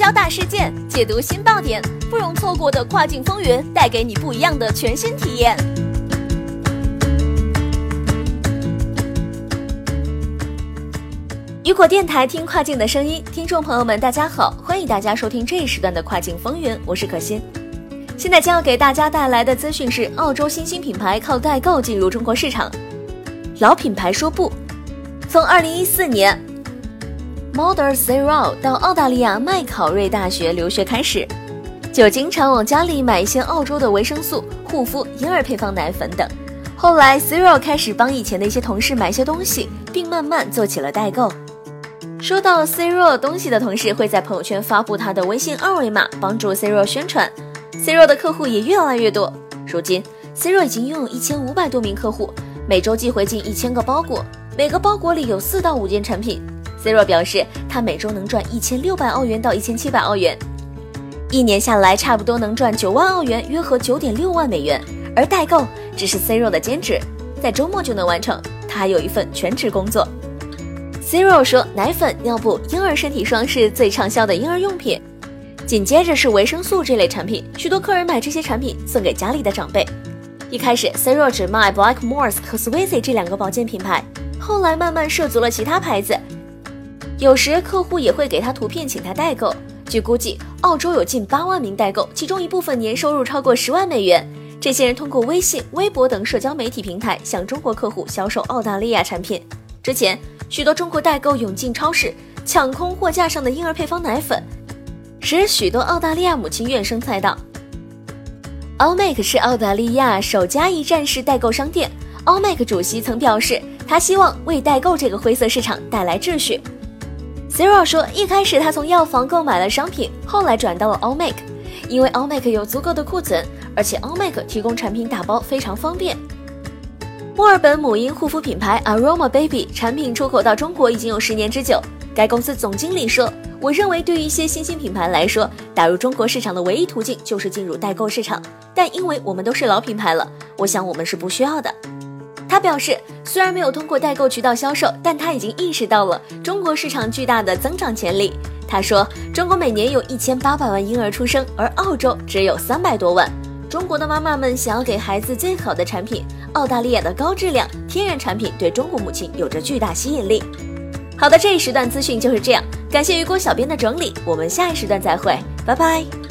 交大事件，解读新爆点，不容错过的跨境风云，带给你不一样的全新体验。雨果电台听跨境的声音，听众朋友们，大家好，欢迎大家收听这一时段的跨境风云，我是可心。现在将要给大家带来的资讯是：澳洲新兴品牌靠代购进入中国市场，老品牌说不。从二零一四年 m o d e r Zero 到澳大利亚麦考瑞大学留学开始，就经常往家里买一些澳洲的维生素、护肤、婴儿配方奶粉等。后来 Zero 开始帮以前的一些同事买些东西，并慢慢做起了代购。收到 Zero 东西的同事会在朋友圈发布他的微信二维码，帮助 Zero 宣传。Zero 的客户也越来越多，如今 Zero 已经拥有一千五百多名客户，每周寄回近一千个包裹，每个包裹里有四到五件产品。Zero 表示，他每周能赚一千六百澳元到一千七百澳元，一年下来差不多能赚九万澳元，约合九点六万美元。而代购只是 Zero 的兼职，在周末就能完成。他还有一份全职工作。Zero 说，奶粉、尿布、婴儿身体霜是最畅销的婴儿用品。紧接着是维生素这类产品，许多客人买这些产品送给家里的长辈。一开始，Zero 只卖 Blackmores 和 Swisse 这两个保健品牌，后来慢慢涉足了其他牌子。有时客户也会给他图片，请他代购。据估计，澳洲有近八万名代购，其中一部分年收入超过十万美元。这些人通过微信、微博等社交媒体平台向中国客户销售澳大利亚产品。之前，许多中国代购涌进超市，抢空货架上的婴儿配方奶粉。使许多澳大利亚母亲怨声载道。Omak 是澳大利亚首家一站式代购商店。Omak 主席曾表示，他希望为代购这个灰色市场带来秩序。Zero 说，一开始他从药房购买了商品，后来转到了 Allmake，因为 Allmake 有足够的库存，而且 Allmake 提供产品打包非常方便。墨尔本母婴护肤品牌 Aroma Baby 产品出口到中国已经有十年之久。该公司总经理说。我认为，对于一些新兴品牌来说，打入中国市场的唯一途径就是进入代购市场。但因为我们都是老品牌了，我想我们是不需要的。他表示，虽然没有通过代购渠道销售，但他已经意识到了中国市场巨大的增长潜力。他说，中国每年有一千八百万婴儿出生，而澳洲只有三百多万。中国的妈妈们想要给孩子最好的产品，澳大利亚的高质量天然产品对中国母亲有着巨大吸引力。好的，这一时段资讯就是这样。感谢雨果小编的整理，我们下一时段再会，拜拜。